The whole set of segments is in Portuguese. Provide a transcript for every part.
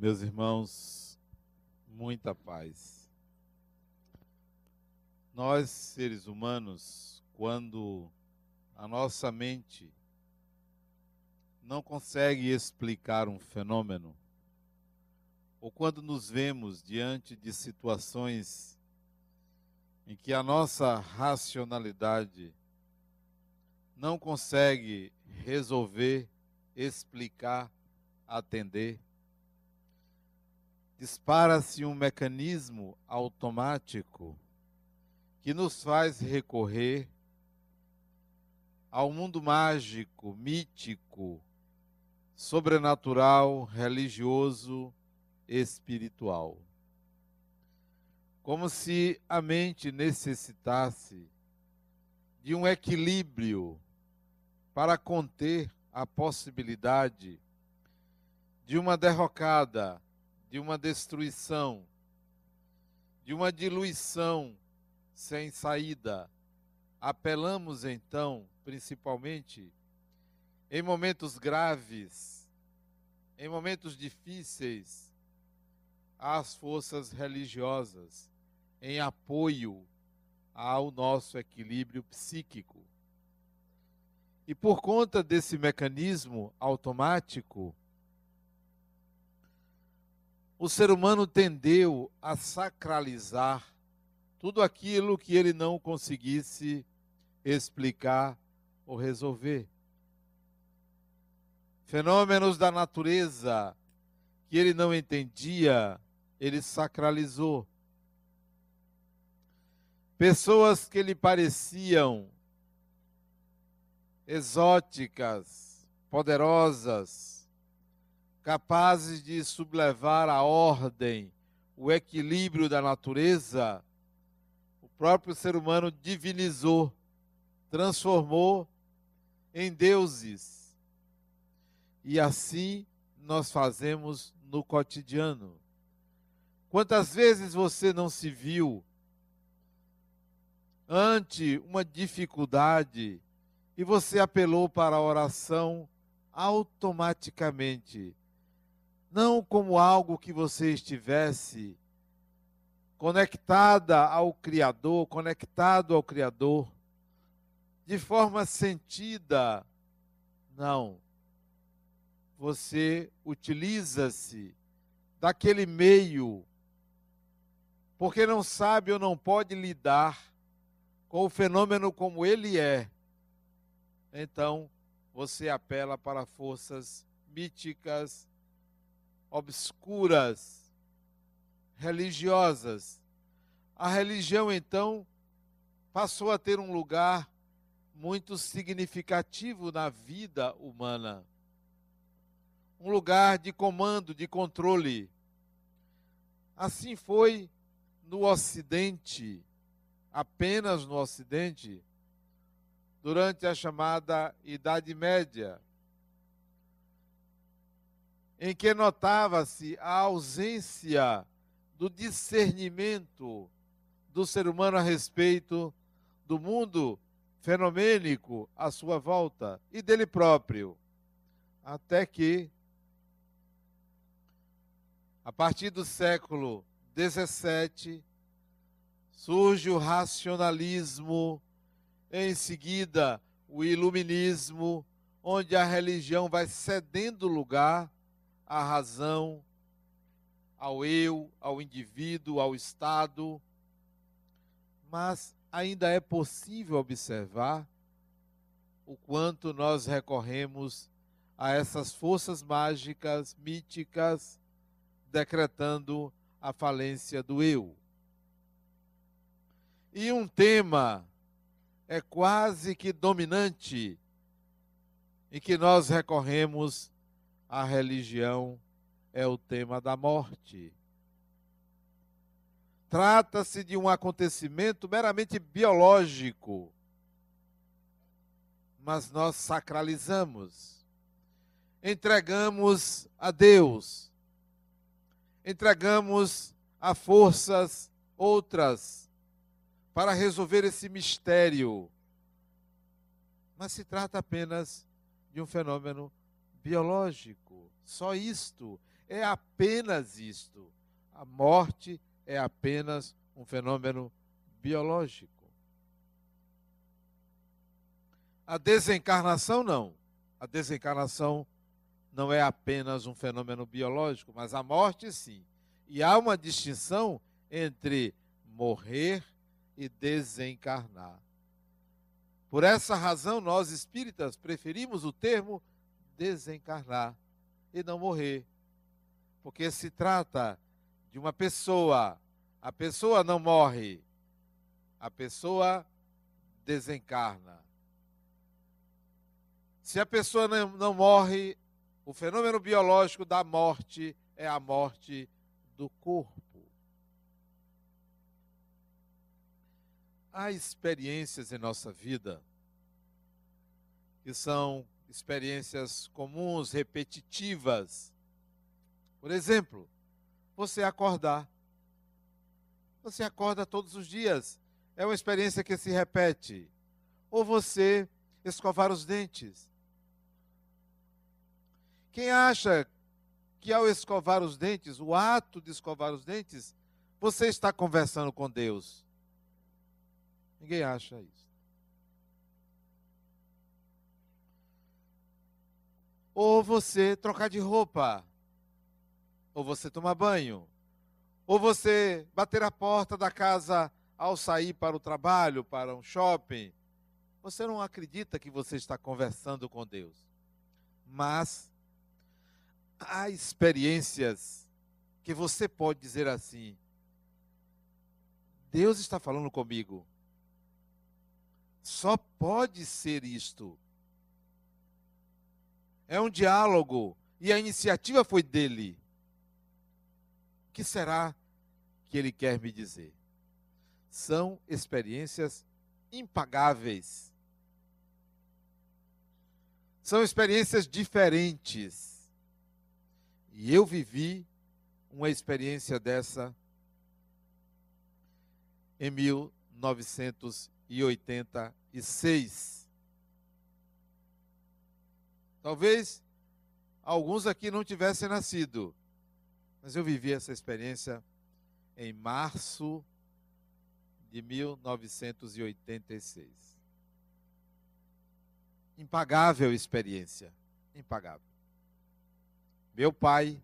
Meus irmãos, muita paz. Nós, seres humanos, quando a nossa mente não consegue explicar um fenômeno, ou quando nos vemos diante de situações em que a nossa racionalidade não consegue resolver, explicar, atender, dispara-se um mecanismo automático que nos faz recorrer ao mundo mágico, mítico, sobrenatural, religioso, espiritual. Como se a mente necessitasse de um equilíbrio para conter a possibilidade de uma derrocada de uma destruição, de uma diluição sem saída. Apelamos então, principalmente, em momentos graves, em momentos difíceis, às forças religiosas, em apoio ao nosso equilíbrio psíquico. E por conta desse mecanismo automático, o ser humano tendeu a sacralizar tudo aquilo que ele não conseguisse explicar ou resolver. Fenômenos da natureza que ele não entendia, ele sacralizou. Pessoas que lhe pareciam exóticas, poderosas, capazes de sublevar a ordem, o equilíbrio da natureza, o próprio ser humano divinizou, transformou em deuses. E assim nós fazemos no cotidiano. Quantas vezes você não se viu ante uma dificuldade e você apelou para a oração automaticamente? Não como algo que você estivesse conectada ao Criador, conectado ao Criador, de forma sentida. Não. Você utiliza-se daquele meio, porque não sabe ou não pode lidar com o fenômeno como ele é. Então, você apela para forças míticas, obscuras, religiosas. A religião, então, passou a ter um lugar muito significativo na vida humana. Um lugar de comando, de controle. Assim foi no Ocidente, apenas no Ocidente, durante a chamada Idade Média em que notava-se a ausência do discernimento do ser humano a respeito do mundo fenomênico à sua volta e dele próprio. Até que, a partir do século XVII, surge o racionalismo, em seguida o iluminismo, onde a religião vai cedendo lugar à razão, ao eu, ao indivíduo, ao Estado, mas ainda é possível observar o quanto nós recorremos a essas forças mágicas, míticas, decretando a falência do eu. E um tema é quase que dominante em que nós recorremos a religião é o tema da morte. Trata-se de um acontecimento meramente biológico, mas nós sacralizamos, entregamos a Deus, entregamos a forças outras para resolver esse mistério. Mas se trata apenas de um fenômeno biológico. Só isto. é apenas isto. A morte é apenas um fenômeno biológico. A desencarnação não. A desencarnação não é apenas um fenômeno biológico, mas a morte sim. E há uma distinção entre morrer e desencarnar. Por essa razão, nós espíritas preferimos o termo desencarnar e não morrer. Porque se trata de uma pessoa, a pessoa não morre, a pessoa desencarna. Se a pessoa não, morre, o fenômeno biológico da morte é a morte do corpo. Há experiências em nossa vida que são experiências comuns, repetitivas. Por exemplo, você acordar. Você acorda todos os dias. É uma experiência que se repete. Ou você escovar os dentes. Quem acha que ao escovar os dentes, o ato de escovar os dentes, você está conversando com Deus? Ninguém acha isso. Ou você trocar de roupa, ou você tomar banho, ou você bater a porta da casa ao sair para o trabalho, para um shopping. Você não acredita que você está conversando com Deus. Mas há experiências que você pode dizer assim: Deus está falando comigo. Só pode ser isto. É um diálogo e a iniciativa foi dele. O que será que ele quer me dizer? São experiências impagáveis. São experiências diferentes. E eu vivi uma experiência dessa em 1980 e seis. Talvez alguns aqui não tivessem nascido, mas eu vivi essa experiência em março de 1986. Impagável experiência, impagável. Meu pai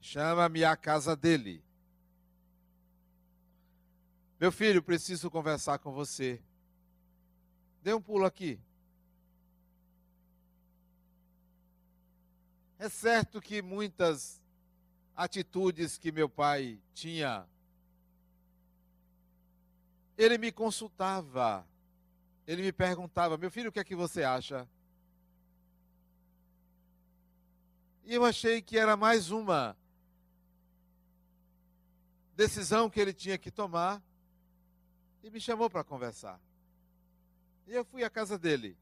chama-me à casa dele meu filho, preciso conversar com você. Dê um pulo aqui. É certo que muitas atitudes que meu pai tinha, ele me consultava, ele me perguntava: meu filho, o que é que você acha? E eu achei que era mais uma decisão que ele tinha que tomar e me chamou para conversar. E eu fui à casa dele.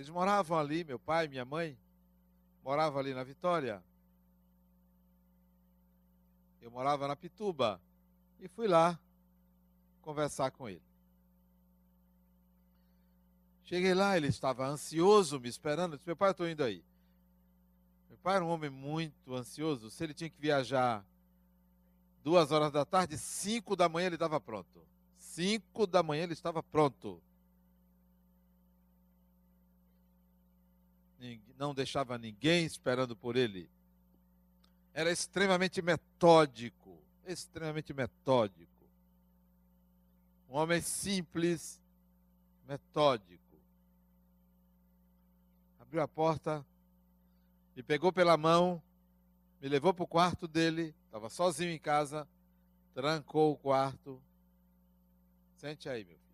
Eles moravam ali, meu pai, minha mãe, moravam ali na Vitória. Eu morava na Pituba e fui lá conversar com ele. Cheguei lá, ele estava ansioso, me esperando. Eu disse, meu pai, estou indo aí. Meu pai era um homem muito ansioso. Se ele tinha que viajar duas horas da tarde, cinco da manhã ele estava pronto. Cinco da manhã ele estava pronto. Não deixava ninguém esperando por ele. Era extremamente metódico, extremamente metódico. Um homem simples, metódico. Abriu a porta, me pegou pela mão, me levou para o quarto dele, estava sozinho em casa, trancou o quarto. Sente aí, meu filho.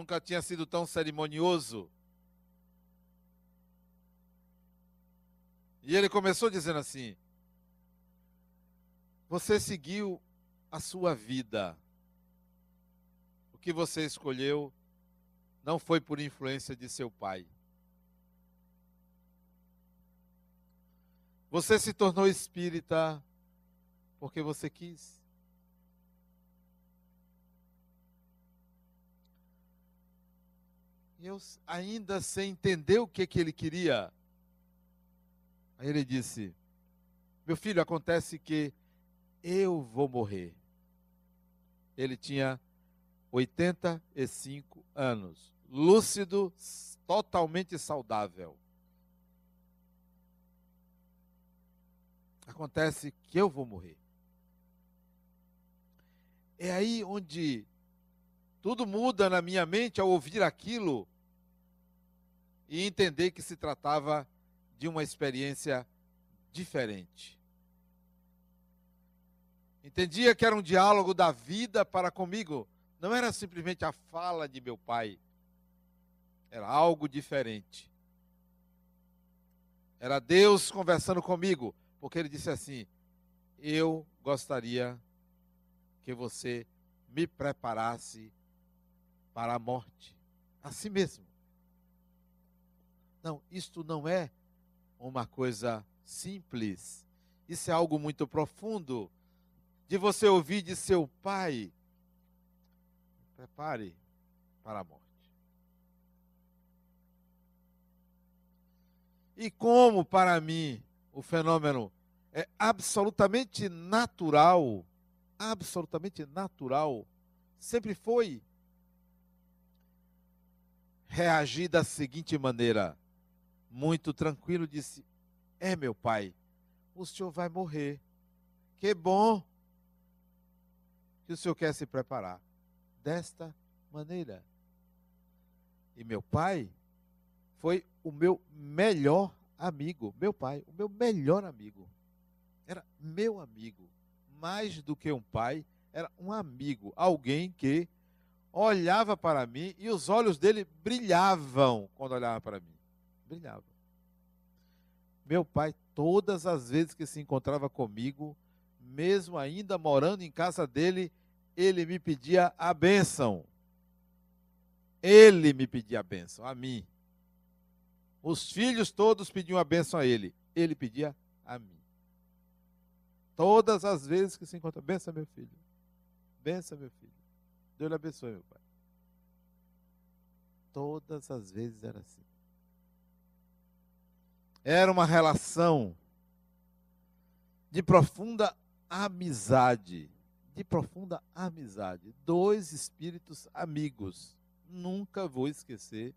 Nunca tinha sido tão cerimonioso. E ele começou dizendo assim: Você seguiu a sua vida. O que você escolheu não foi por influência de seu pai. Você se tornou espírita porque você quis. Eu ainda sem entender o que, que ele queria. Aí ele disse: Meu filho, acontece que eu vou morrer. Ele tinha 85 anos, lúcido, totalmente saudável. Acontece que eu vou morrer. É aí onde tudo muda na minha mente ao ouvir aquilo e entender que se tratava de uma experiência diferente. Entendia que era um diálogo da vida para comigo, não era simplesmente a fala de meu pai, era algo diferente. Era Deus conversando comigo, porque ele disse assim: Eu gostaria que você me preparasse para a morte. Assim mesmo. Não, isto não é uma coisa simples. Isso é algo muito profundo. De você ouvir de seu pai: prepare para a morte. E como para mim o fenômeno é absolutamente natural, absolutamente natural, sempre foi reagir da seguinte maneira: muito tranquilo, disse: É, meu pai, o senhor vai morrer. Que bom que o senhor quer se preparar desta maneira. E meu pai foi o meu melhor amigo, meu pai, o meu melhor amigo. Era meu amigo, mais do que um pai, era um amigo, alguém que olhava para mim e os olhos dele brilhavam quando olhava para mim. Brilhavam. Meu pai, todas as vezes que se encontrava comigo, mesmo ainda morando em casa dele, ele me pedia a bênção. Ele me pedia a bênção, a mim. Os filhos todos pediam a bênção a ele. Ele pedia a mim. Todas as vezes que se encontra, benção meu filho. Benção meu filho. Deus lhe abençoe, meu pai. Todas as vezes era assim. Era uma relação de profunda amizade. De profunda amizade. Dois espíritos amigos. Nunca vou esquecer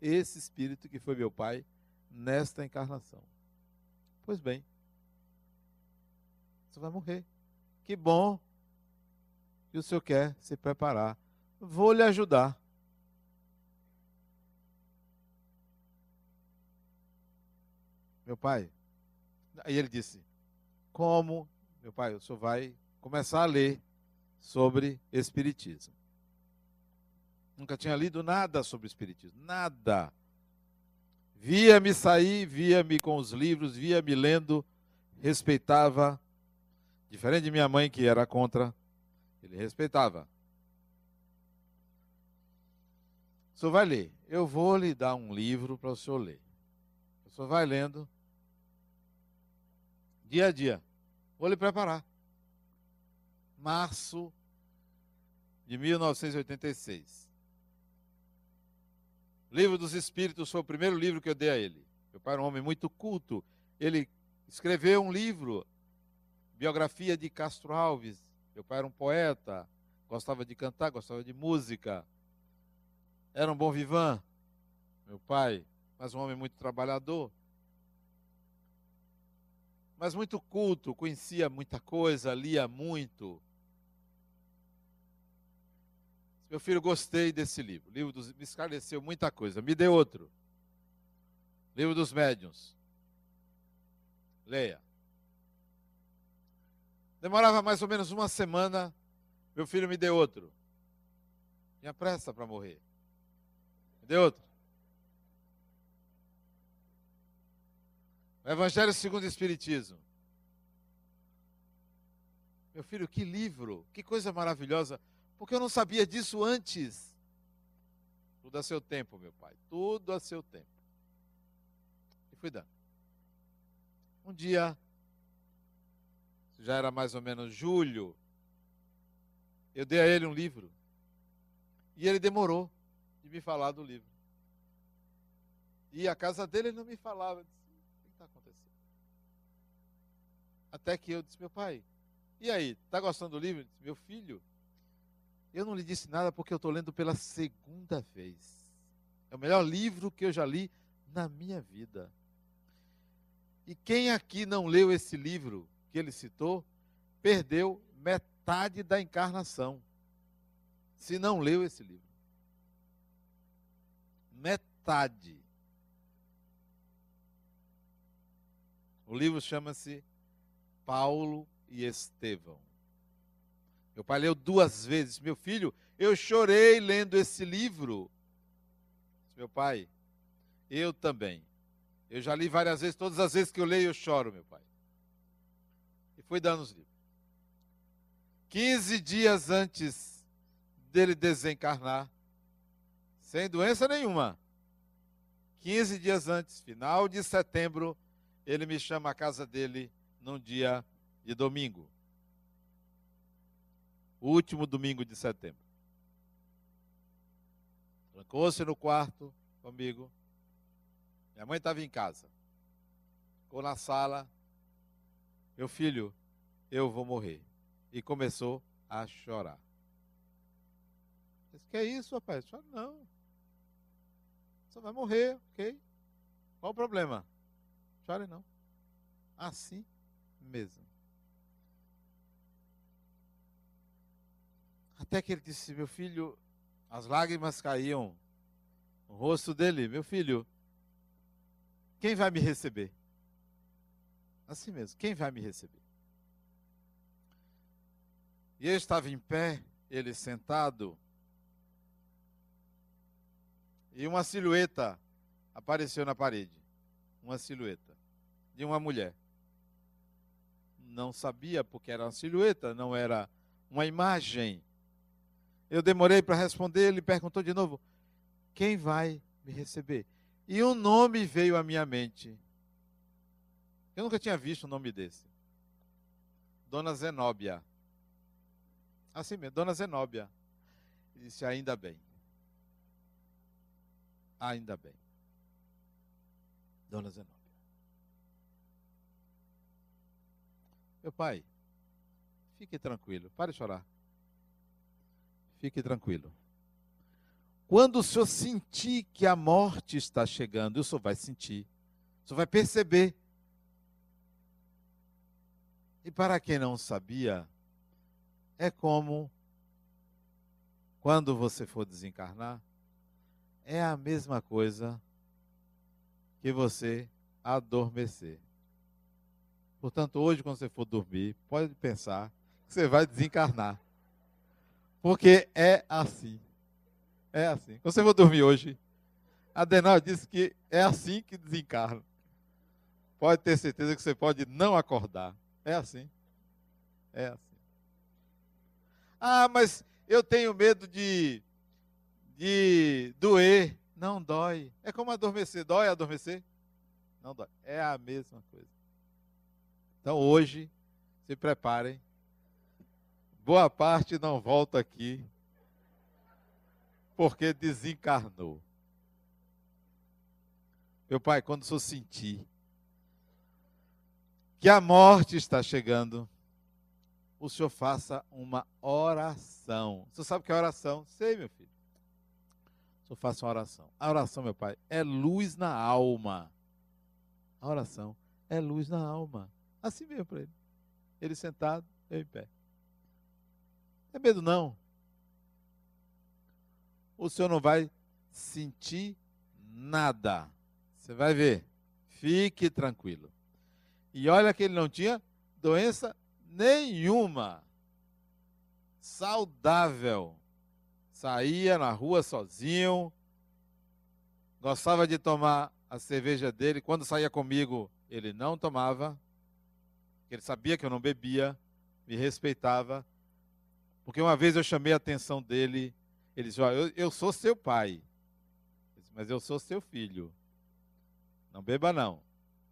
esse espírito que foi meu pai nesta encarnação. Pois bem, você vai morrer. Que bom que o senhor quer se preparar. Vou lhe ajudar. Meu pai, aí ele disse: Como, meu pai, o senhor vai começar a ler sobre Espiritismo. Nunca tinha lido nada sobre Espiritismo, nada. Via-me sair, via-me com os livros, via-me lendo, respeitava, diferente de minha mãe que era contra ele respeitava. O senhor vai ler. Eu vou lhe dar um livro para o senhor ler. O senhor vai lendo dia a dia. Vou lhe preparar. Março de 1986. Livro dos Espíritos foi o primeiro livro que eu dei a ele. Meu pai era um homem muito culto. Ele escreveu um livro, biografia de Castro Alves, meu pai era um poeta, gostava de cantar, gostava de música. Era um bom vivan, meu pai, mas um homem muito trabalhador. Mas muito culto, conhecia muita coisa, lia muito. Meu filho, gostei desse livro. livro dos, me esclareceu muita coisa. Me dê outro. Livro dos Médiuns. Leia. Demorava mais ou menos uma semana, meu filho me deu outro. Tinha pressa para morrer. Me deu outro. O Evangelho segundo o Espiritismo. Meu filho, que livro, que coisa maravilhosa. Porque eu não sabia disso antes. Tudo a seu tempo, meu pai. Tudo a seu tempo. E fui dando. Um dia, já era mais ou menos julho, eu dei a ele um livro. E ele demorou de me falar do livro. Ia à casa dele, ele não me falava. Eu disse, o que está acontecendo? Até que eu disse, meu pai, e aí, está gostando do livro? Disse, meu filho, eu não lhe disse nada porque eu estou lendo pela segunda vez. É o melhor livro que eu já li na minha vida. E quem aqui não leu esse livro que ele citou, perdeu metade da encarnação. Se não leu esse livro. Metade. O livro chama-se Paulo e Estevão. Meu pai leu duas vezes. Meu filho, eu chorei lendo esse livro. Meu pai, eu também. Eu já li várias vezes, todas as vezes que eu leio eu choro, meu pai. E fui dando os livros. 15 dias antes dele desencarnar, sem doença nenhuma. 15 dias antes, final de setembro, ele me chama à casa dele num dia de domingo. O último domingo de setembro. Trancou-se no quarto comigo. Minha mãe estava em casa. Ficou na sala. Meu filho, eu vou morrer. E começou a chorar. Disse, que é isso, rapaz? Chora não. Você vai morrer, ok? Qual o problema? Chore não. Assim mesmo. Até que ele disse: Meu filho, as lágrimas caíam no rosto dele. Meu filho, quem vai me receber? Assim mesmo, quem vai me receber? E eu estava em pé, ele sentado, e uma silhueta apareceu na parede. Uma silhueta de uma mulher. Não sabia porque era uma silhueta, não era uma imagem. Eu demorei para responder, ele perguntou de novo: Quem vai me receber? E um nome veio à minha mente. Eu nunca tinha visto um nome desse. Dona Zenóbia. Assim mesmo, Dona Zenóbia. disse: Ainda bem. Ainda bem. Dona Zenóbia. Meu pai, fique tranquilo, pare de chorar. Fique tranquilo. Quando o senhor sentir que a morte está chegando, o senhor vai sentir, o senhor vai perceber. E para quem não sabia, é como quando você for desencarnar, é a mesma coisa que você adormecer. Portanto, hoje, quando você for dormir, pode pensar que você vai desencarnar. Porque é assim. É assim. Quando você for dormir hoje, a Denal disse que é assim que desencarna. Pode ter certeza que você pode não acordar. É assim. É assim. Ah, mas eu tenho medo de, de doer. Não dói. É como adormecer. Dói adormecer? Não dói. É a mesma coisa. Então hoje, se preparem. Boa parte não volta aqui porque desencarnou. Meu pai, quando senhor sentir que a morte está chegando, o senhor faça uma oração. O senhor sabe o que é oração? Sei, meu filho. O senhor faça uma oração. A oração, meu pai, é luz na alma. A oração é luz na alma. Assim mesmo para ele. Ele sentado, eu em pé. É medo não o senhor não vai sentir nada. Você vai ver. Fique tranquilo. E olha que ele não tinha doença nenhuma. Saudável. Saía na rua sozinho. Gostava de tomar a cerveja dele. Quando saía comigo, ele não tomava. Ele sabia que eu não bebia. Me respeitava. Porque uma vez eu chamei a atenção dele ele disse: eu, eu sou seu pai, mas eu sou seu filho. Não beba, não.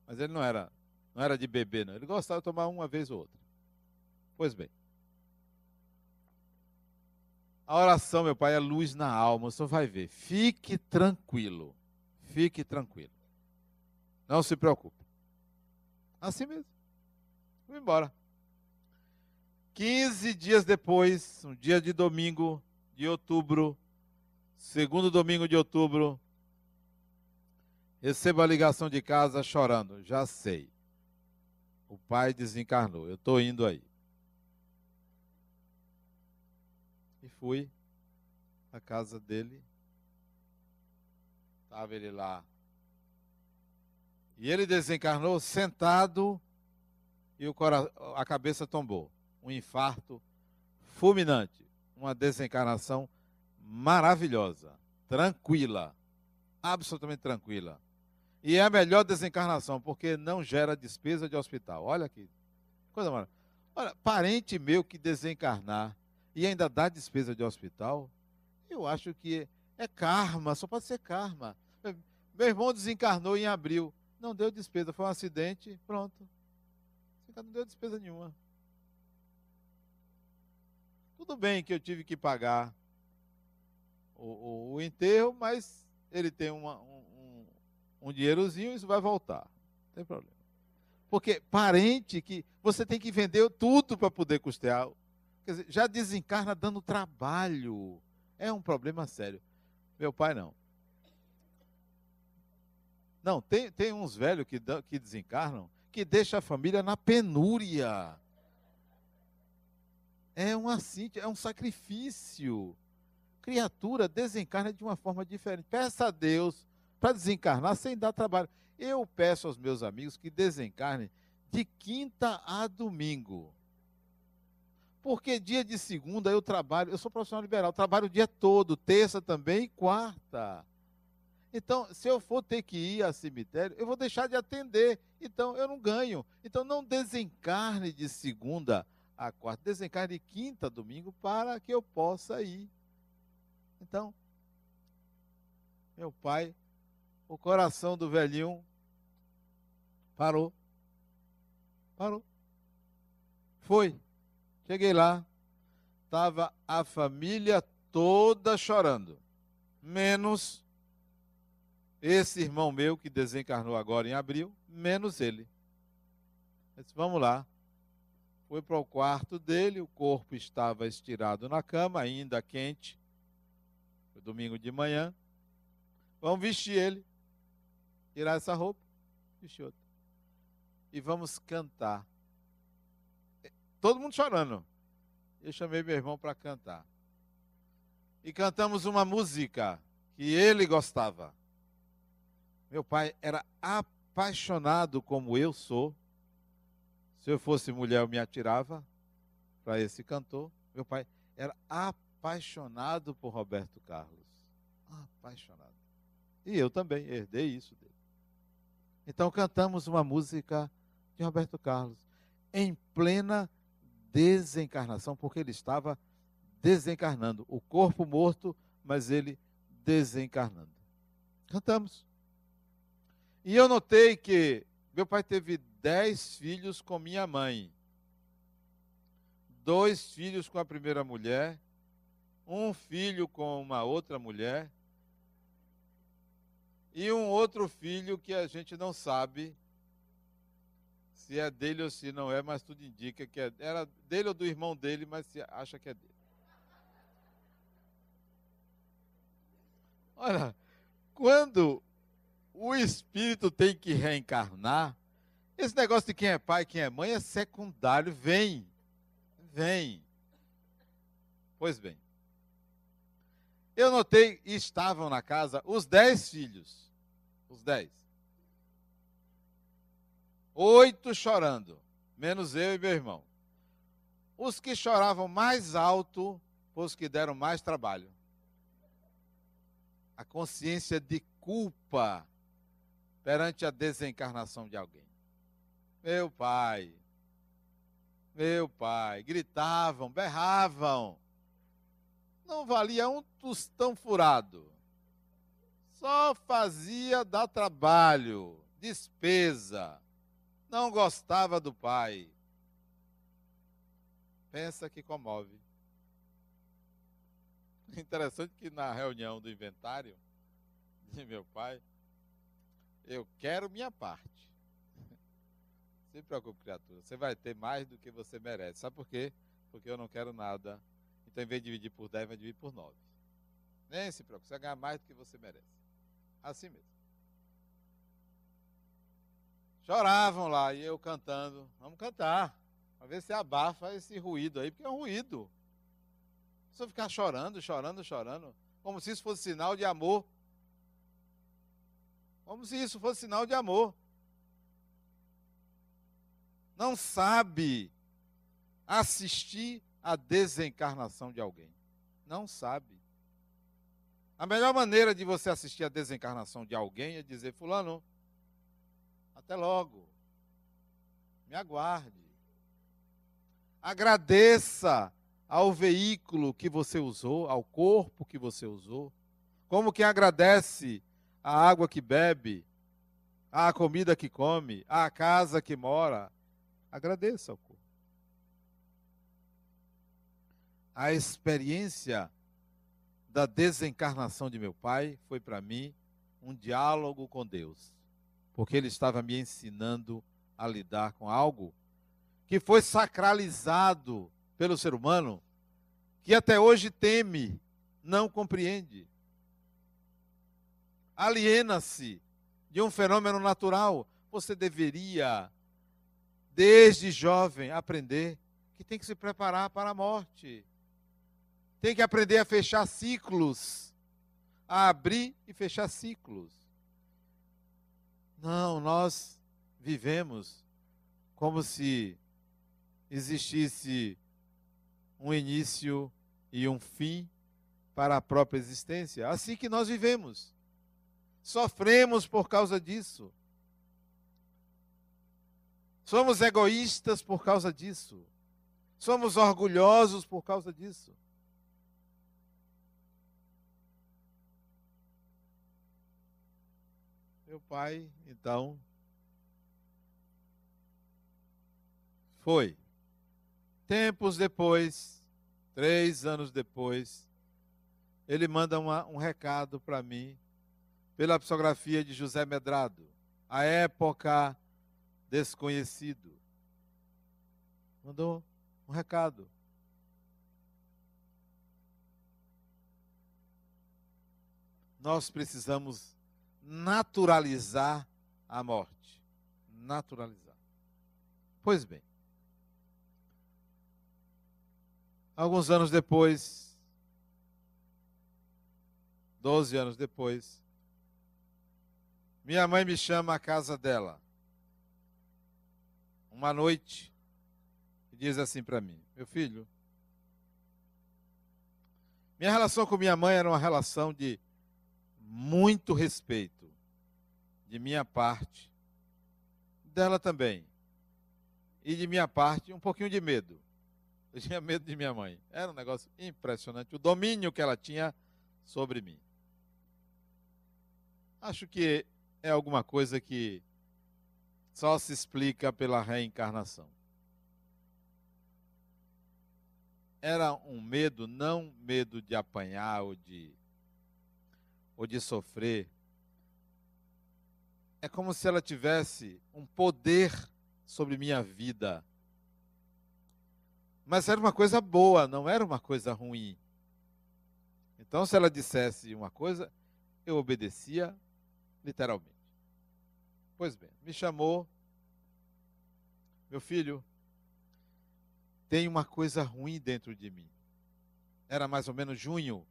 Mas ele não era, não era de beber, não. Ele gostava de tomar uma vez ou outra. Pois bem. A oração, meu pai, é luz na alma. O senhor vai ver. Fique tranquilo. Fique tranquilo. Não se preocupe. Assim mesmo. Fui embora. 15 dias depois, um dia de domingo de outubro, segundo domingo de outubro, recebo a ligação de casa chorando. Já sei. O pai desencarnou. Eu estou indo aí. E fui à casa dele. Estava ele lá. E ele desencarnou sentado e o a cabeça tombou. Um infarto fulminante. Uma desencarnação maravilhosa, tranquila, absolutamente tranquila. E é a melhor desencarnação, porque não gera despesa de hospital. Olha aqui. Coisa maravilhosa. Olha, parente meu que desencarnar e ainda dá despesa de hospital, eu acho que é karma, só pode ser karma. Meu irmão desencarnou em abril. Não deu despesa, foi um acidente, pronto. Não deu despesa nenhuma. Tudo bem que eu tive que pagar o, o, o enterro, mas ele tem uma, um, um, dinheirozinho, isso vai voltar. Não tem problema. Porque parente que você tem que vender tudo para poder custear. Quer dizer, já desencarna dando trabalho. É um problema sério. Meu pai não. Não, tem, tem uns velhos que, que desencarnam que deixa a família na penúria. É um assim, é um sacrifício. Criatura desencarna de uma forma diferente. Peça a Deus para desencarnar sem dar trabalho. Eu peço aos meus amigos que desencarnem de quinta a domingo. Porque dia de segunda eu trabalho, eu sou profissional liberal, trabalho o dia todo, terça também e quarta. Então, se eu for ter que ir ao cemitério, eu vou deixar de atender. Então, eu não ganho. Então, não desencarne de segunda a quarta, desencarne de quinta a domingo para que eu possa ir. Então, meu pai, o coração do velhinho parou. Parou. Foi. Cheguei lá, estava a família toda chorando, menos esse irmão meu que desencarnou agora em abril, menos ele. disse, vamos lá. Foi para o quarto dele, o corpo estava estirado na cama, ainda quente. Foi domingo de manhã. Vamos vestir ele. Tirar essa roupa, vestir outra. E vamos cantar. Todo mundo chorando. Eu chamei meu irmão para cantar. E cantamos uma música que ele gostava. Meu pai era apaixonado como eu sou. Se eu fosse mulher, eu me atirava para esse cantor. Meu pai era apaixonado por Roberto Carlos. Apaixonado. E eu também herdei isso dele. Então cantamos uma música de Roberto Carlos em plena desencarnação, porque ele estava desencarnando, o corpo morto, mas ele desencarnando. Cantamos. E eu notei que meu pai teve dez filhos com minha mãe, dois filhos com a primeira mulher, um filho com uma outra mulher. E um outro filho que a gente não sabe se é dele ou se não é, mas tudo indica que é, era dele ou do irmão dele, mas se acha que é dele. Olha, quando o espírito tem que reencarnar. Esse negócio de quem é pai, quem é mãe é secundário. Vem, vem. Pois bem. Eu notei, estavam na casa os dez filhos. Os dez. Oito chorando, menos eu e meu irmão. Os que choravam mais alto, os que deram mais trabalho. A consciência de culpa perante a desencarnação de alguém. Meu pai, meu pai, gritavam, berravam. Não valia um tostão furado. Só fazia dar trabalho, despesa. Não gostava do pai. Pensa que comove. Interessante que na reunião do inventário de meu pai, Eu quero minha parte. Se preocupe, criatura. Você vai ter mais do que você merece. Sabe por quê? Porque eu não quero nada. Então, em vez de dividir por 10, vai dividir por 9. Nem se preocupe. Você vai ganhar mais do que você merece. Assim mesmo. Choravam lá e eu cantando. Vamos cantar. Para ver se abafa esse ruído aí, porque é um ruído. Só ficar chorando, chorando, chorando. Como se isso fosse sinal de amor. Como se isso fosse sinal de amor. Não sabe assistir à desencarnação de alguém. Não sabe. A melhor maneira de você assistir à desencarnação de alguém é dizer: Fulano, até logo. Me aguarde. Agradeça ao veículo que você usou, ao corpo que você usou. Como quem agradece a água que bebe, a comida que come, a casa que mora. Agradeça ao corpo. A experiência da desencarnação de meu pai foi para mim um diálogo com Deus porque ele estava me ensinando a lidar com algo que foi sacralizado pelo ser humano, que até hoje teme, não compreende. Aliena-se de um fenômeno natural. Você deveria, desde jovem, aprender que tem que se preparar para a morte. Tem que aprender a fechar ciclos, a abrir e fechar ciclos. Não, nós vivemos como se existisse um início e um fim para a própria existência. Assim que nós vivemos. Sofremos por causa disso. Somos egoístas por causa disso. Somos orgulhosos por causa disso. Meu pai, então, foi. Tempos depois, três anos depois, ele manda uma, um recado para mim, pela psicografia de José Medrado, a época desconhecido. Mandou um recado. Nós precisamos naturalizar a morte. Naturalizar. Pois bem. Alguns anos depois, 12 anos depois, minha mãe me chama à casa dela. Uma noite, e diz assim para mim: Meu filho, minha relação com minha mãe era uma relação de muito respeito de minha parte, dela também. E de minha parte, um pouquinho de medo. Eu tinha medo de minha mãe. Era um negócio impressionante o domínio que ela tinha sobre mim. Acho que é alguma coisa que só se explica pela reencarnação. Era um medo, não medo de apanhar ou de ou de sofrer, é como se ela tivesse um poder sobre minha vida. Mas era uma coisa boa, não era uma coisa ruim. Então, se ela dissesse uma coisa, eu obedecia literalmente. Pois bem, me chamou, meu filho, tem uma coisa ruim dentro de mim. Era mais ou menos junho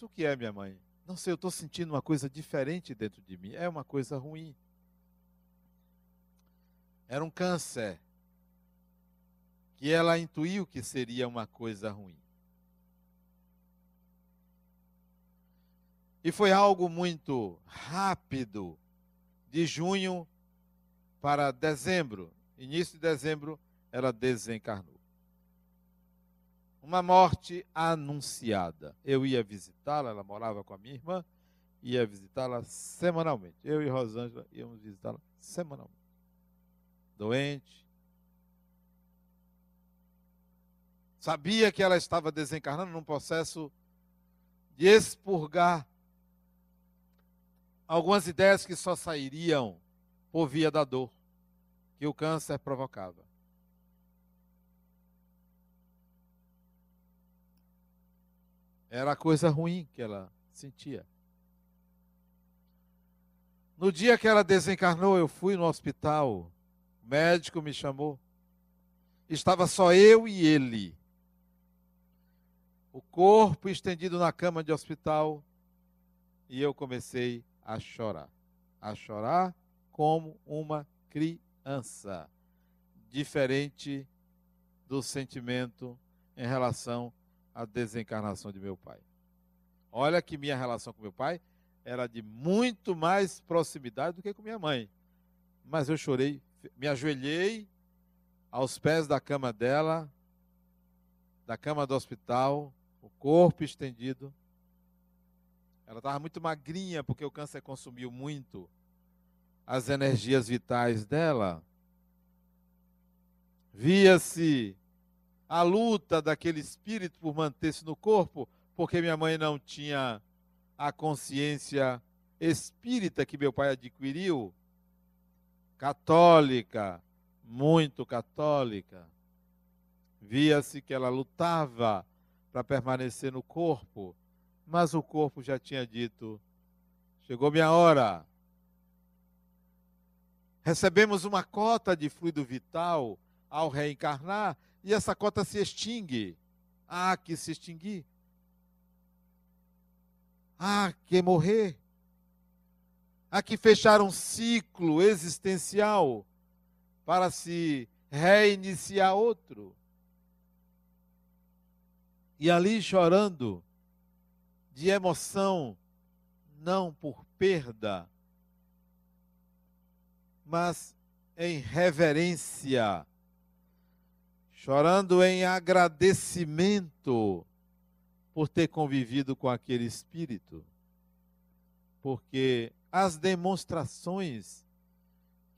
disse, o que é, minha mãe? Não sei, eu estou sentindo uma coisa diferente dentro de mim. É uma coisa ruim. Era um câncer. Que ela intuiu que seria uma coisa ruim. E foi algo muito rápido. De junho para dezembro. Início de dezembro, ela desencarnou uma morte anunciada. Eu ia visitá-la, ela morava com a minha irmã, ia visitá-la semanalmente. Eu e Rosângela íamos visitá-la semanalmente. Doente. Sabia que ela estava desencarnando num processo de expurgar algumas ideias que só sairiam por via da dor que o câncer provocava. Era a coisa ruim que ela sentia. No dia que ela desencarnou, eu fui no hospital. O médico me chamou. Estava só eu e ele. O corpo estendido na cama de hospital. E eu comecei a chorar. A chorar como uma criança. Diferente do sentimento em relação à desencarnação de meu pai. Olha que minha relação com meu pai era de muito mais proximidade do que com minha mãe. Mas eu chorei, me ajoelhei aos pés da cama dela, da cama do hospital, o corpo estendido. Ela estava muito magrinha porque o câncer consumiu muito as energias vitais dela. Via-se a luta daquele espírito por manter-se no corpo, porque minha mãe não tinha a consciência espírita que meu pai adquiriu, católica, muito católica. Via-se que ela lutava para permanecer no corpo, mas o corpo já tinha dito: chegou minha hora. Recebemos uma cota de fluido vital ao reencarnar e essa cota se extingue. Há que se extinguir. Há que morrer. Há que fechar um ciclo existencial para se reiniciar outro. E ali chorando, de emoção, não por perda, mas em reverência, chorando em agradecimento por ter convivido com aquele espírito, porque as demonstrações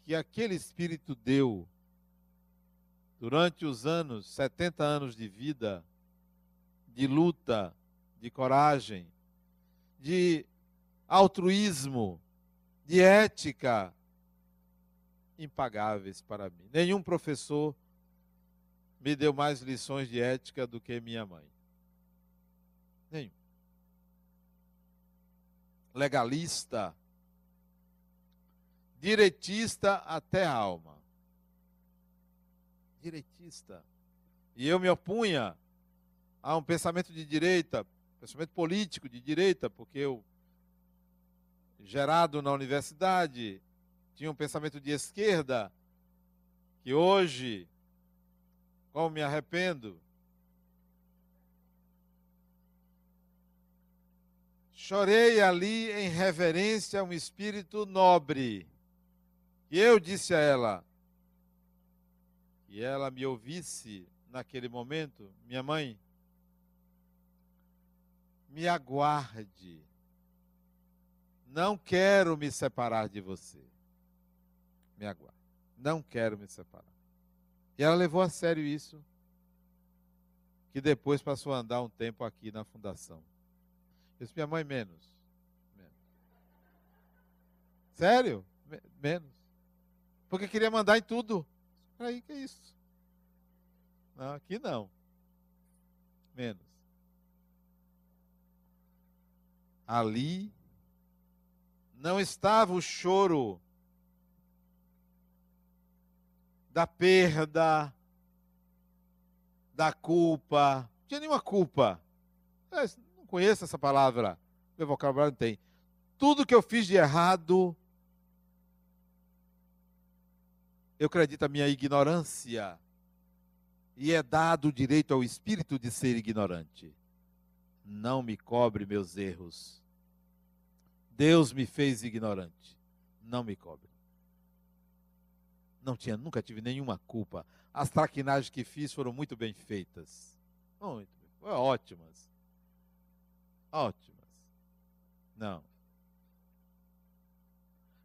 que aquele espírito deu durante os anos, 70 anos de vida, de luta, de coragem, de altruísmo, de ética, impagáveis para mim. Nenhum professor me deu mais lições de ética do que minha mãe. Nenhum. Legalista, direitista até a alma. Direitista. E eu me opunha a um pensamento de direita, pensamento político de direita, porque eu, gerado na universidade, tinha um pensamento de esquerda, que hoje, como me arrependo, Chorei ali em reverência a um espírito nobre. E eu disse a ela, e ela me ouvisse naquele momento, minha mãe, me aguarde. Não quero me separar de você. Me aguarde. Não quero me separar. E ela levou a sério isso, que depois passou a andar um tempo aqui na fundação. Disse minha mãe menos. menos. Sério? menos. Porque queria mandar em tudo. Aí que é isso? Não, aqui não. Menos. Ali não estava o choro da perda, da culpa. Não tinha nenhuma culpa. É, conheço essa palavra. Meu vocabulário não tem. Tudo que eu fiz de errado, eu acredito a minha ignorância. E é dado o direito ao espírito de ser ignorante. Não me cobre meus erros. Deus me fez ignorante. Não me cobre. Não tinha, nunca tive nenhuma culpa. As traquinagens que fiz foram muito bem feitas. Muito, ótimas ótimas. Não.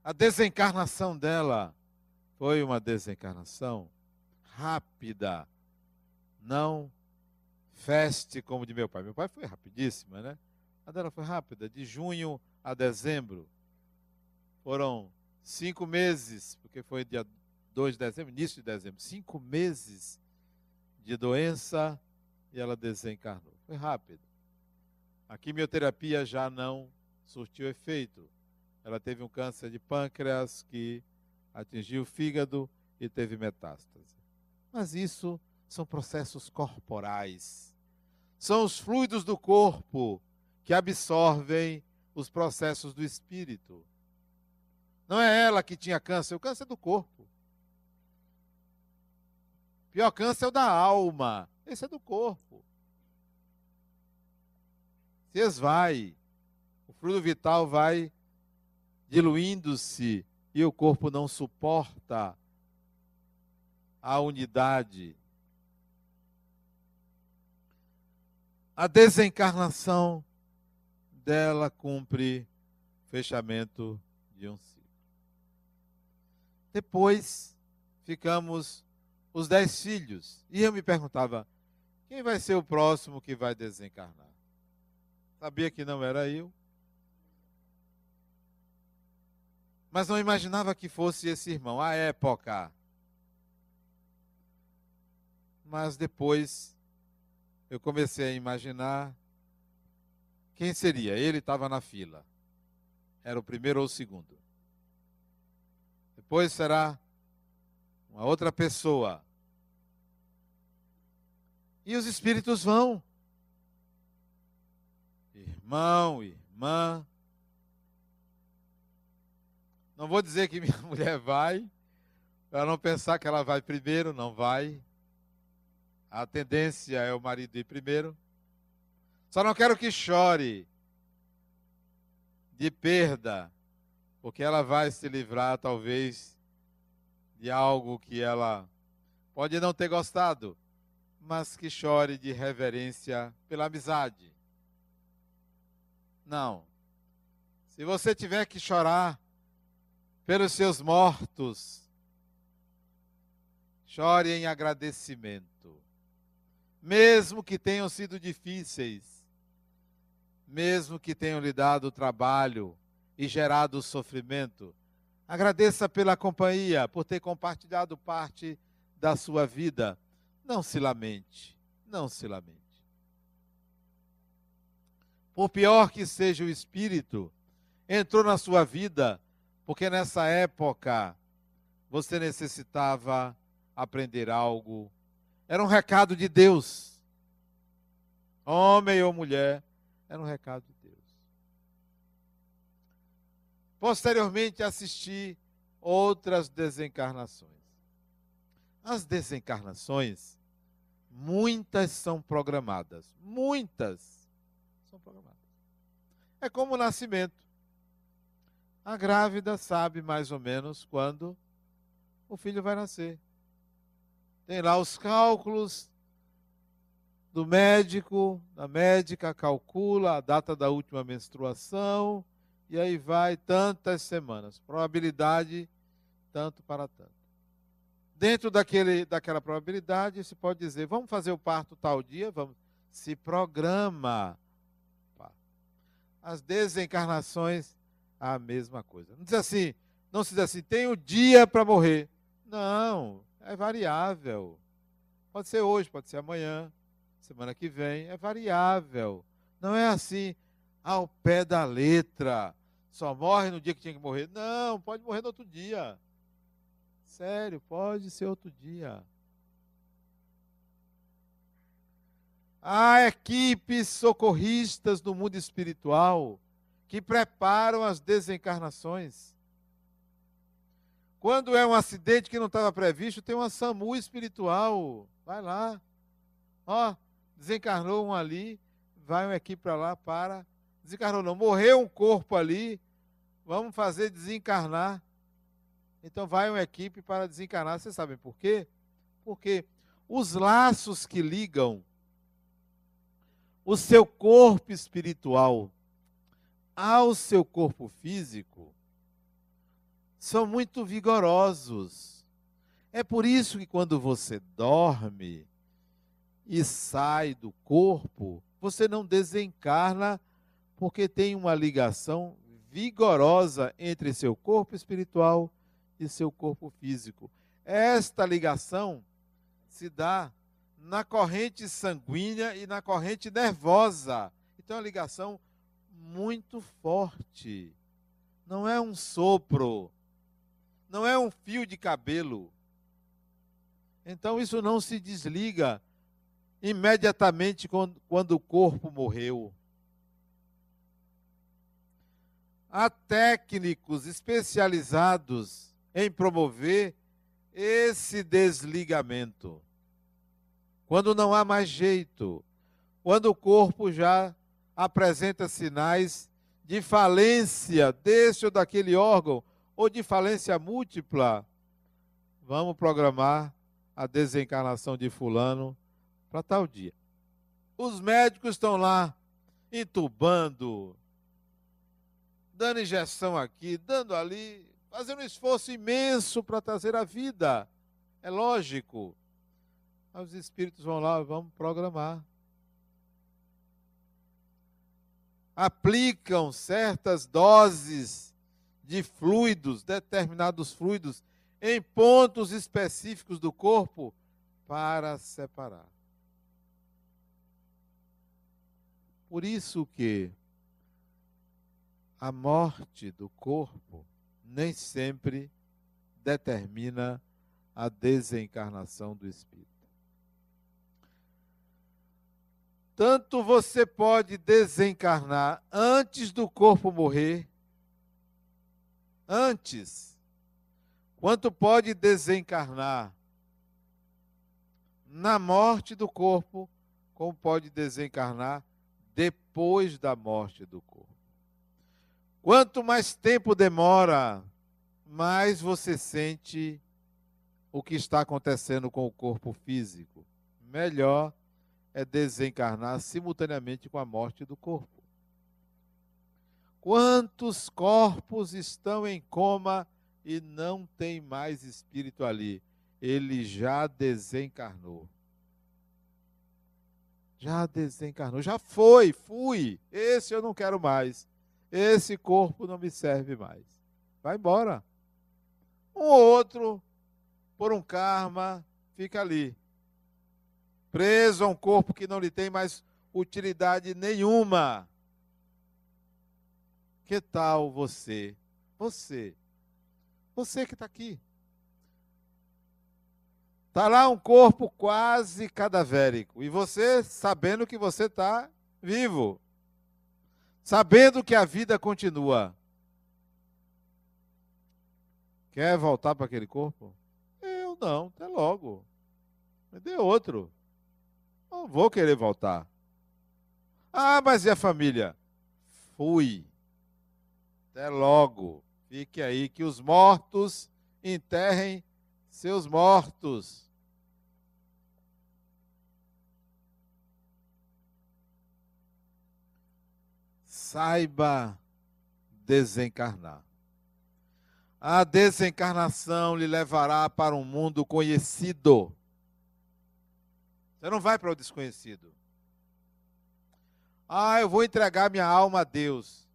A desencarnação dela foi uma desencarnação rápida. Não feste como de meu pai. Meu pai foi rapidíssima, né? A dela foi rápida, de junho a dezembro. Foram cinco meses, porque foi dia 2 de dezembro, início de dezembro. Cinco meses de doença e ela desencarnou. Foi rápido. A quimioterapia já não surtiu efeito. Ela teve um câncer de pâncreas que atingiu o fígado e teve metástase. Mas isso são processos corporais. São os fluidos do corpo que absorvem os processos do espírito. Não é ela que tinha câncer, o câncer é do corpo. O pior câncer é o da alma, esse é do corpo. Se esvai, o fluido vital vai diluindo-se e o corpo não suporta a unidade. A desencarnação dela cumpre fechamento de um ciclo. Depois ficamos os dez filhos. E eu me perguntava: quem vai ser o próximo que vai desencarnar? Sabia que não era eu. Mas não imaginava que fosse esse irmão, à época. Mas depois eu comecei a imaginar quem seria. Ele estava na fila. Era o primeiro ou o segundo. Depois será uma outra pessoa. E os espíritos vão. Irmão, irmã, não vou dizer que minha mulher vai, para não pensar que ela vai primeiro, não vai. A tendência é o marido ir primeiro. Só não quero que chore de perda, porque ela vai se livrar, talvez, de algo que ela pode não ter gostado, mas que chore de reverência pela amizade. Não. Se você tiver que chorar pelos seus mortos. Chore em agradecimento. Mesmo que tenham sido difíceis, mesmo que tenham lhe dado trabalho e gerado sofrimento, agradeça pela companhia, por ter compartilhado parte da sua vida. Não se lamente, não se lamente. Por pior que seja o espírito, entrou na sua vida porque nessa época você necessitava aprender algo. Era um recado de Deus. Homem ou mulher, era um recado de Deus. Posteriormente assisti outras desencarnações. As desencarnações, muitas são programadas. Muitas são programadas. É como o nascimento. A grávida sabe mais ou menos quando o filho vai nascer. Tem lá os cálculos do médico, da médica calcula a data da última menstruação e aí vai tantas semanas. Probabilidade tanto para tanto. Dentro daquele, daquela probabilidade, se pode dizer, vamos fazer o parto tal dia, vamos. Se programa. As desencarnações a mesma coisa. Não diz assim, não se diz assim, tem o dia para morrer. Não, é variável. Pode ser hoje, pode ser amanhã, semana que vem, é variável. Não é assim, ao pé da letra. Só morre no dia que tinha que morrer. Não, pode morrer no outro dia. Sério, pode ser outro dia. Há equipes socorristas no mundo espiritual que preparam as desencarnações. Quando é um acidente que não estava previsto, tem uma SAMU espiritual. Vai lá. Ó, desencarnou um ali, vai uma equipe para lá para. Desencarnou não, morreu um corpo ali, vamos fazer desencarnar. Então vai uma equipe para desencarnar. Vocês sabem por quê? Porque os laços que ligam o seu corpo espiritual ao seu corpo físico são muito vigorosos. É por isso que quando você dorme e sai do corpo, você não desencarna porque tem uma ligação vigorosa entre seu corpo espiritual e seu corpo físico. Esta ligação se dá na corrente sanguínea e na corrente nervosa. Então é uma ligação muito forte. Não é um sopro, não é um fio de cabelo. Então isso não se desliga imediatamente quando, o corpo morreu. Há técnicos especializados em promover esse desligamento. Quando não há mais jeito, quando o corpo já apresenta sinais de falência desse ou daquele órgão, ou de falência múltipla, vamos programar a desencarnação de Fulano para tal dia. Os médicos estão lá entubando, dando injeção aqui, dando ali, fazendo um esforço imenso para trazer a vida. É lógico. Os espíritos vão lá, vamos programar. Aplicam certas doses de fluidos, determinados fluidos, em pontos específicos do corpo para separar. Por isso que a morte do corpo nem sempre determina a desencarnação do espírito. Tanto você pode desencarnar antes do corpo morrer, antes, quanto pode desencarnar na morte do corpo, como pode desencarnar depois da morte do corpo. Quanto mais tempo demora, mais você sente o que está acontecendo com o corpo físico. Melhor é desencarnar simultaneamente com a morte do corpo. Quantos corpos estão em coma e não tem mais espírito ali? Ele já desencarnou. Já desencarnou, já foi, fui. Esse eu não quero mais. Esse corpo não me serve mais. Vai embora. Um outro, por um karma, fica ali. Preso a um corpo que não lhe tem mais utilidade nenhuma. Que tal você? Você. Você que está aqui. Está lá um corpo quase cadavérico. E você sabendo que você está vivo sabendo que a vida continua. Quer voltar para aquele corpo? Eu não, até logo. Me dê outro. Não vou querer voltar. Ah, mas e a família? Fui. Até logo. Fique aí que os mortos enterrem seus mortos. saiba desencarnar. A desencarnação lhe levará para um mundo conhecido. Você não vai para o desconhecido. Ah, eu vou entregar minha alma a Deus.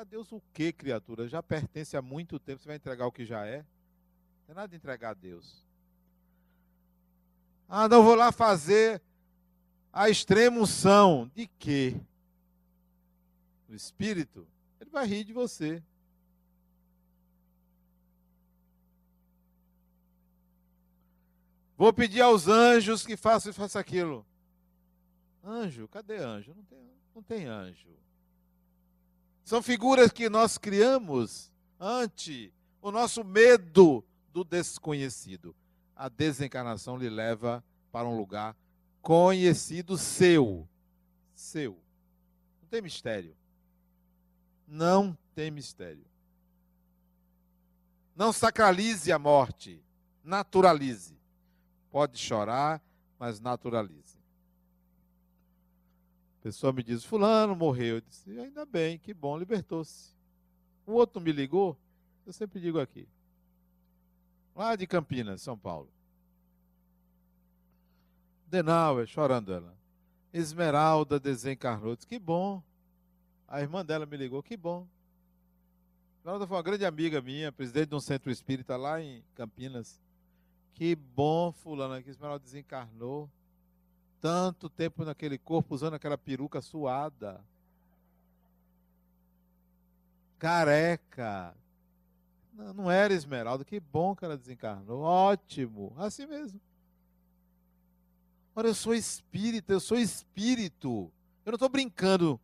A Deus o que, criatura? Já pertence há muito tempo. Você vai entregar o que já é? Não tem nada de entregar a Deus. Ah, não vou lá fazer a extremunção. De quê? no espírito, ele vai rir de você. Vou pedir aos anjos que façam e façam aquilo. Anjo, cadê anjo? Não tem, não tem anjo. São figuras que nós criamos ante o nosso medo do desconhecido. A desencarnação lhe leva para um lugar conhecido seu. Seu. Não tem mistério não tem mistério. Não sacralize a morte, naturalize. Pode chorar, mas naturalize. Pessoa me diz: Fulano morreu. Eu disse: Ainda bem, que bom, libertou-se. O outro me ligou, eu sempre digo aqui. Lá de Campinas, São Paulo. Denauer, chorando ela. Esmeralda desencarnou. Disse, que bom. A irmã dela me ligou, que bom. Esmeralda foi uma grande amiga minha, presidente de um centro espírita lá em Campinas. Que bom, fulano, que Esmeralda desencarnou. Tanto tempo naquele corpo usando aquela peruca suada. Careca. Não, não era Esmeralda. Que bom que ela desencarnou. Ótimo. Assim mesmo. Ora, eu sou espírita, eu sou espírito. Eu não estou brincando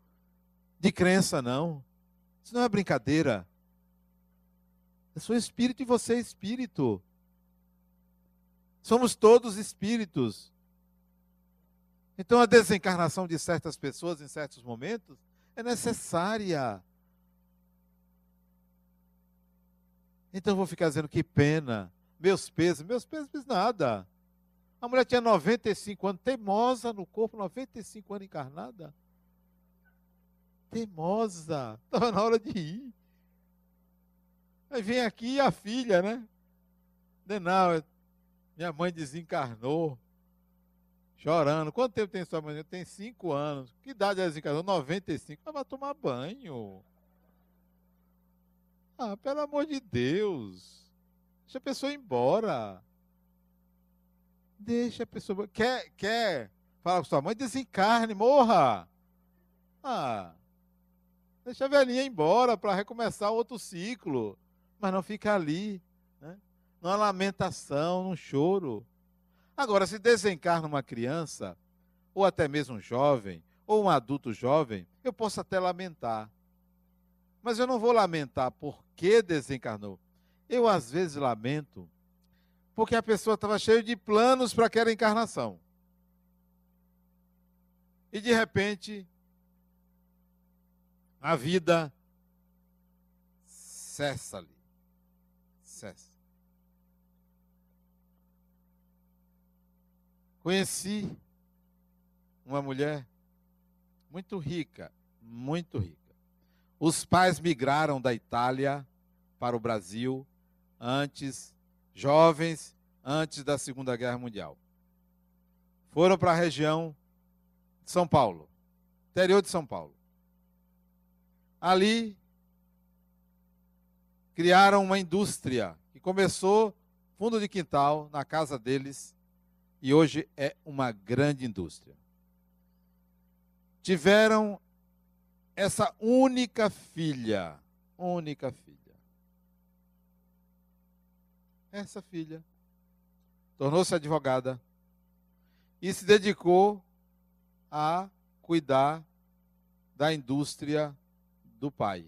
de crença, não. Isso não é brincadeira. Eu sou espírito e você é espírito. Somos todos espíritos. Então a desencarnação de certas pessoas em certos momentos é necessária. Então eu vou ficar dizendo que pena, meus pesos, meus pesos nada. A mulher tinha 95 anos, teimosa no corpo, 95 anos encarnada. Teimosa. Estava na hora de ir. Aí vem aqui a filha, né? Não, minha mãe desencarnou. Chorando. Quanto tempo tem sua mãe? Tem cinco anos. Que idade ela desencarnou? 95. Ela vai tomar banho. Ah, pelo amor de Deus. Deixa a pessoa ir embora. Deixa a pessoa. Quer, quer falar com sua mãe? Desencarne, morra. Ah. Deixa a velhinha ir embora para recomeçar outro ciclo. Mas não fica ali. Né? Numa lamentação, num choro. Agora, se desencarna uma criança, ou até mesmo um jovem, ou um adulto jovem, eu posso até lamentar. Mas eu não vou lamentar porque desencarnou. Eu, às vezes, lamento porque a pessoa estava cheia de planos para aquela encarnação. E de repente, a vida cessa ali. Cessa. Conheci uma mulher muito rica, muito rica. Os pais migraram da Itália para o Brasil antes jovens antes da Segunda Guerra Mundial. Foram para a região de São Paulo, interior de São Paulo. Ali criaram uma indústria que começou fundo de quintal na casa deles e hoje é uma grande indústria. Tiveram essa única filha, única filha. essa filha tornou-se advogada e se dedicou a cuidar da indústria do pai.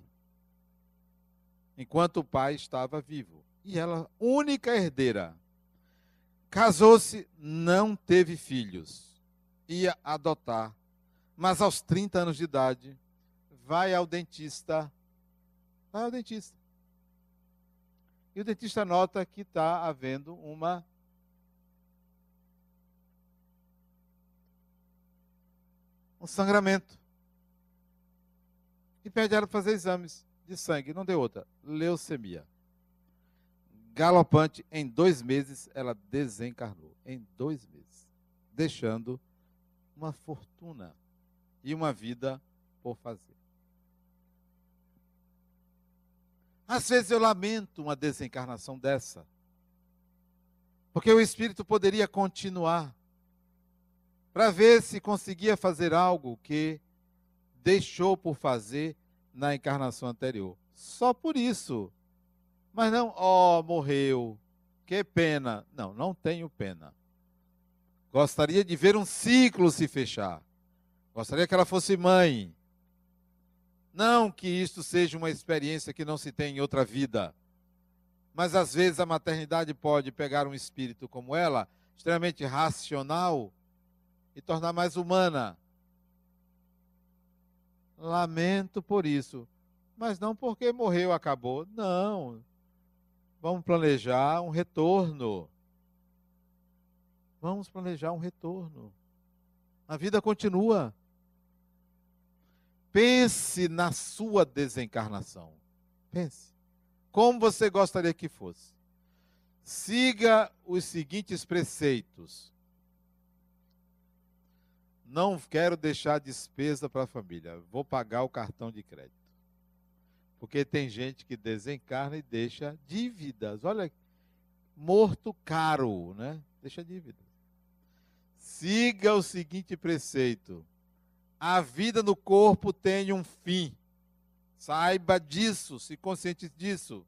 Enquanto o pai estava vivo. E ela, única herdeira, casou-se, não teve filhos, ia adotar, mas aos 30 anos de idade, vai ao dentista. Vai ao dentista. E o dentista nota que está havendo uma um sangramento. E pede ela para fazer exames de sangue. Não deu outra. Leucemia. Galopante, em dois meses ela desencarnou. Em dois meses. Deixando uma fortuna e uma vida por fazer. Às vezes eu lamento uma desencarnação dessa. Porque o espírito poderia continuar para ver se conseguia fazer algo que deixou por fazer na encarnação anterior. Só por isso. Mas não, ó, oh, morreu. Que pena. Não, não tenho pena. Gostaria de ver um ciclo se fechar. Gostaria que ela fosse mãe. Não que isto seja uma experiência que não se tem em outra vida. Mas às vezes a maternidade pode pegar um espírito como ela, extremamente racional, e tornar mais humana. Lamento por isso. Mas não porque morreu, acabou. Não. Vamos planejar um retorno. Vamos planejar um retorno. A vida continua. Pense na sua desencarnação. Pense. Como você gostaria que fosse? Siga os seguintes preceitos. Não quero deixar despesa para a família. Vou pagar o cartão de crédito. Porque tem gente que desencarna e deixa dívidas. Olha, morto caro, né? Deixa dívidas. Siga o seguinte preceito: a vida no corpo tem um fim. Saiba disso, se consciente disso.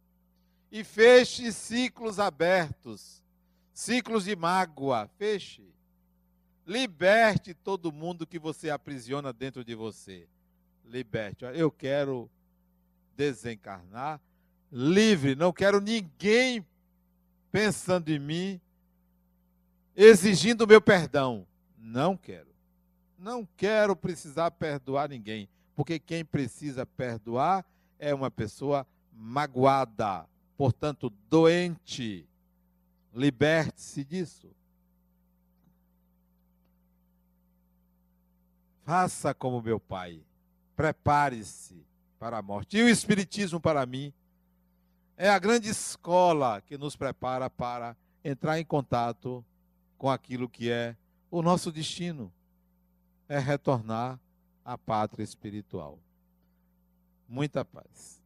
E feche ciclos abertos, ciclos de mágoa, feche. Liberte todo mundo que você aprisiona dentro de você. Liberte. Eu quero desencarnar livre, não quero ninguém pensando em mim, exigindo meu perdão. Não quero. Não quero precisar perdoar ninguém, porque quem precisa perdoar é uma pessoa magoada, portanto, doente. Liberte-se disso. Faça como meu pai. Prepare-se para a morte. E o Espiritismo, para mim, é a grande escola que nos prepara para entrar em contato com aquilo que é o nosso destino é retornar à pátria espiritual. Muita paz.